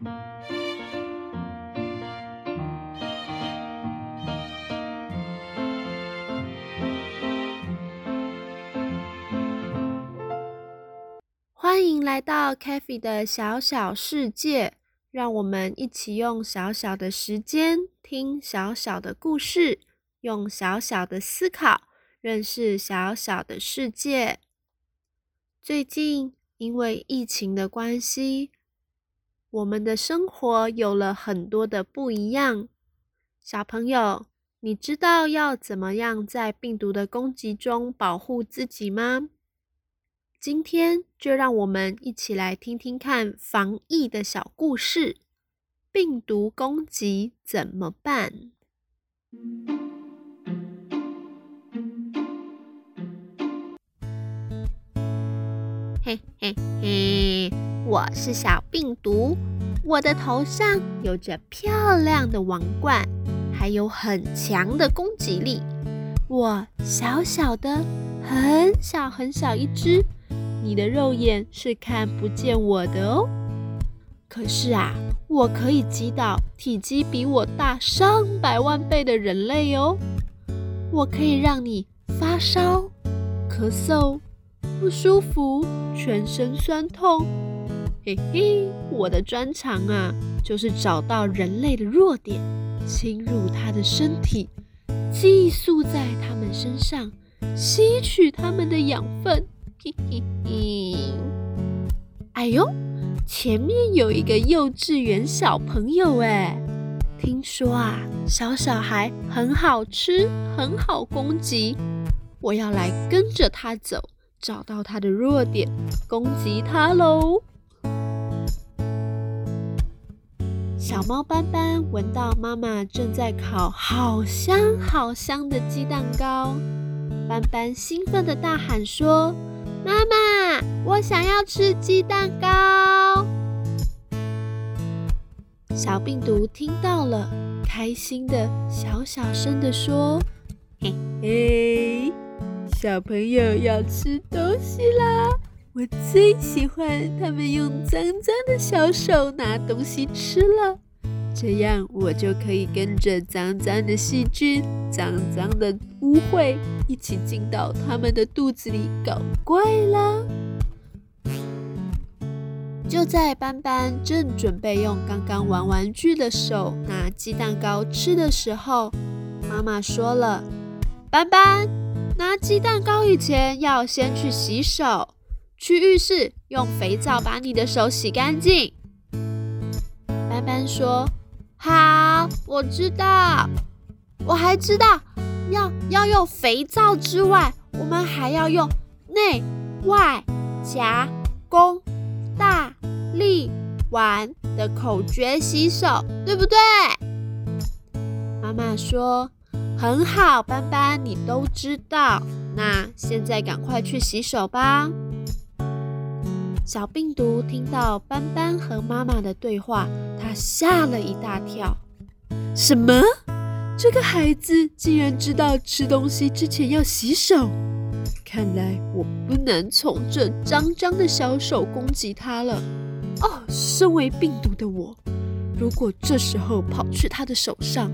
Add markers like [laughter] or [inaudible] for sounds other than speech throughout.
欢迎来到 k a f e 的小小世界，让我们一起用小小的时间听小小的故事，用小小的思考认识小小的世界。最近因为疫情的关系，我们的生活有了很多的不一样。小朋友，你知道要怎么样在病毒的攻击中保护自己吗？今天就让我们一起来听听看防疫的小故事。病毒攻击怎么办？嘿嘿嘿，我是小病毒。我的头上有着漂亮的王冠，还有很强的攻击力。我小小的，很小很小一只，你的肉眼是看不见我的哦。可是啊，我可以击倒体积比我大上百万倍的人类哦。我可以让你发烧、咳嗽、不舒服、全身酸痛。嘿嘿，我的专长啊，就是找到人类的弱点，侵入他的身体，寄宿在他们身上，吸取他们的养分。嘿嘿嘿，哎呦，前面有一个幼稚园小朋友哎，听说啊，小小孩很好吃，很好攻击，我要来跟着他走，找到他的弱点，攻击他喽。小猫斑斑闻到妈妈正在烤好香好香的鸡蛋糕，斑斑兴奋的大喊说：“妈妈，我想要吃鸡蛋糕！”小病毒听到了，开心的小小声的说：“嘿嘿，小朋友要吃东西啦！”我最喜欢他们用脏脏的小手拿东西吃了，这样我就可以跟着脏脏的细菌、脏脏的污秽一起进到他们的肚子里搞怪啦！就在斑斑正准备用刚刚玩玩具的手拿鸡蛋糕吃的时候，妈妈说了：“斑斑，拿鸡蛋糕以前要先去洗手。”去浴室用肥皂把你的手洗干净。斑斑说：“好，我知道。我还知道，要要用肥皂之外，我们还要用内外夹弓大力丸的口诀洗手，对不对？”妈妈说：“很好，斑斑，你都知道。那现在赶快去洗手吧。”小病毒听到斑斑和妈妈的对话，他吓了一大跳。什么？这个孩子竟然知道吃东西之前要洗手？看来我不能从这脏脏的小手攻击他了。哦，身为病毒的我，如果这时候跑去他的手上，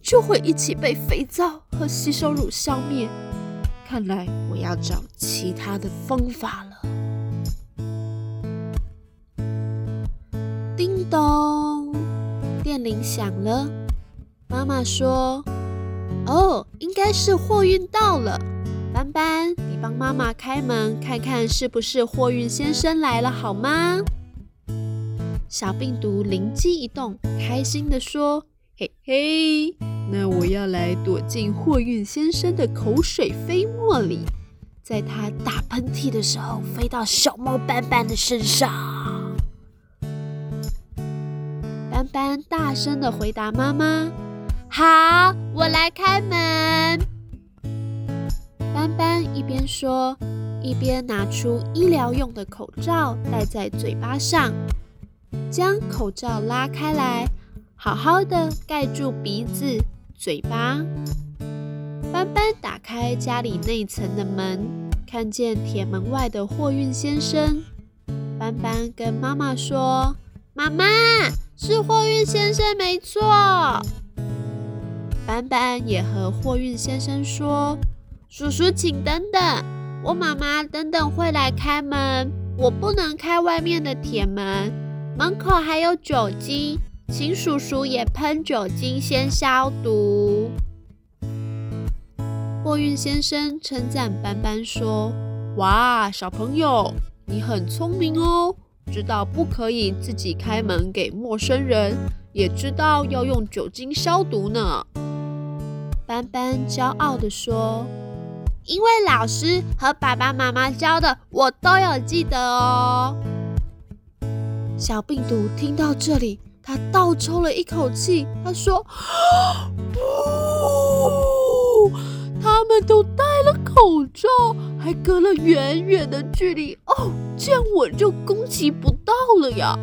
就会一起被肥皂和洗手乳消灭。看来我要找其他的方法了。铃响了。妈妈说：“哦，应该是货运到了。”斑斑，你帮妈妈开门，看看是不是货运先生来了，好吗？小病毒灵机一动，开心地说：“嘿嘿，那我要来躲进货运先生的口水飞沫里，在他打喷嚏的时候，飞到小猫斑斑的身上。”斑斑大声的回答妈妈：“好，我来开门。”斑斑一边说，一边拿出医疗用的口罩戴在嘴巴上，将口罩拉开来，好好的盖住鼻子、嘴巴。斑斑打开家里内层的门，看见铁门外的货运先生。斑斑跟妈妈说：“妈妈。”是货运先生没错。斑斑也和货运先生说：“叔叔，请等等，我妈妈等等会来开门，我不能开外面的铁门，门口还有酒精，请叔叔也喷酒精先消毒。”货运先生称赞斑斑说：“哇，小朋友，你很聪明哦，知道不可以自己开门给陌生人，也知道要用酒精消毒呢。”斑斑骄傲地说：“因为老师和爸爸妈妈教的，我都有记得哦。”小病毒听到这里，他倒抽了一口气，他说：“ [gasps] 他们都戴了口罩，还隔了远远的距离哦，这样我就攻击不到了呀！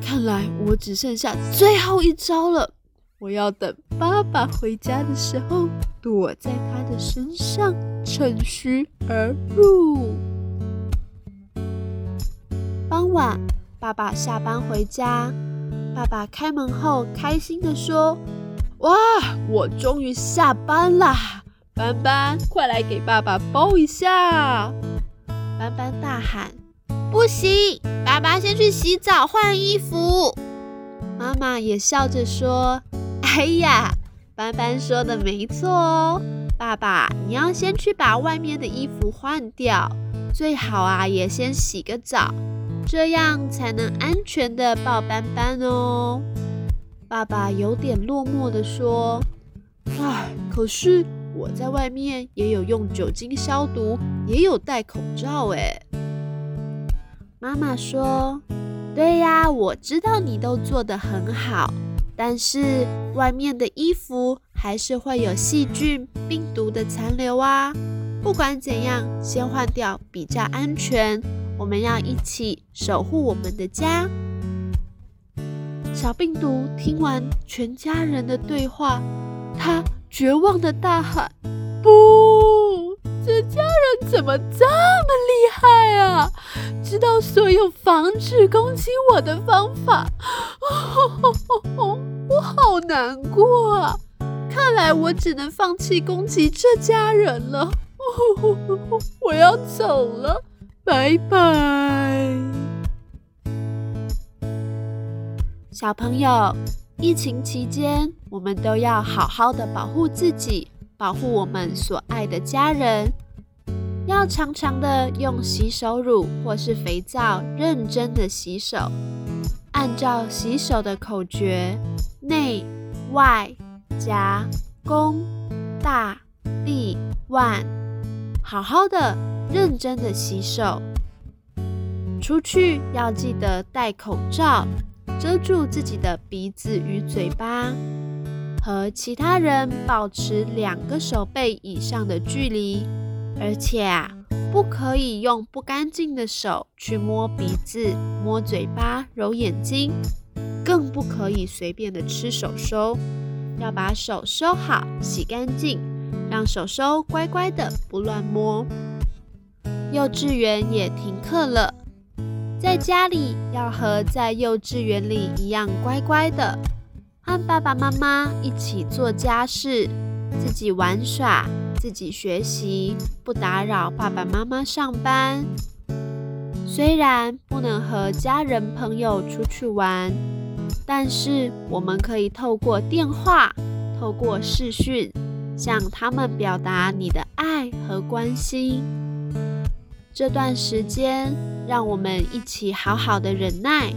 看来我只剩下最后一招了。”我要等爸爸回家的时候，躲在他的身上，趁虚而入。傍晚，爸爸下班回家，爸爸开门后开心地说：“哇，我终于下班啦！斑斑，快来给爸爸抱一下！”斑斑大喊：“不行，爸爸先去洗澡换衣服。”妈妈也笑着说。哎呀，斑斑说的没错哦，爸爸，你要先去把外面的衣服换掉，最好啊也先洗个澡，这样才能安全的抱斑斑哦。爸爸有点落寞的说：“唉，可是我在外面也有用酒精消毒，也有戴口罩。”哎，妈妈说：“对呀，我知道你都做得很好。”但是外面的衣服还是会有细菌、病毒的残留啊！不管怎样，先换掉比较安全。我们要一起守护我们的家。小病毒听完全家人的对话，他绝望的大喊：“不，这家人怎么这么厉害啊？知道所有防止攻击我的方法。[laughs] ”哦我好难过啊！看来我只能放弃攻击这家人了。[laughs] 我要走了，拜拜。小朋友，疫情期间，我们都要好好的保护自己，保护我们所爱的家人。要常常的用洗手乳或是肥皂，认真的洗手，按照洗手的口诀。内外夹弓大立腕，好好的认真的洗手。出去要记得戴口罩，遮住自己的鼻子与嘴巴，和其他人保持两个手背以上的距离。而且啊，不可以用不干净的手去摸鼻子、摸嘴巴、揉眼睛。更不可以随便的吃手收，要把手收好、洗干净，让手收乖乖的不乱摸。幼稚园也停课了，在家里要和在幼稚园里一样乖乖的，和爸爸妈妈一起做家事，自己玩耍，自己学习，不打扰爸爸妈妈上班。虽然不能和家人朋友出去玩。但是我们可以透过电话、透过视讯，向他们表达你的爱和关心。这段时间，让我们一起好好的忍耐，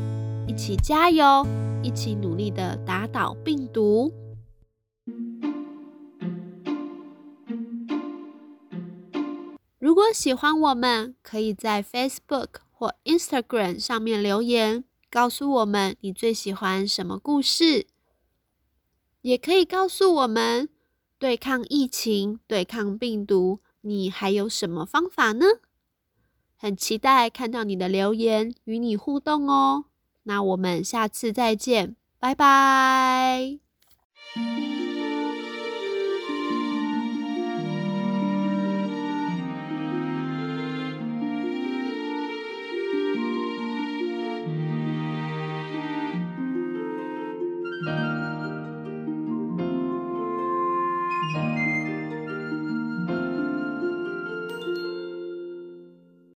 一起加油，一起努力的打倒病毒。如果喜欢我们，可以在 Facebook 或 Instagram 上面留言。告诉我们你最喜欢什么故事，也可以告诉我们对抗疫情、对抗病毒，你还有什么方法呢？很期待看到你的留言，与你互动哦。那我们下次再见，拜拜。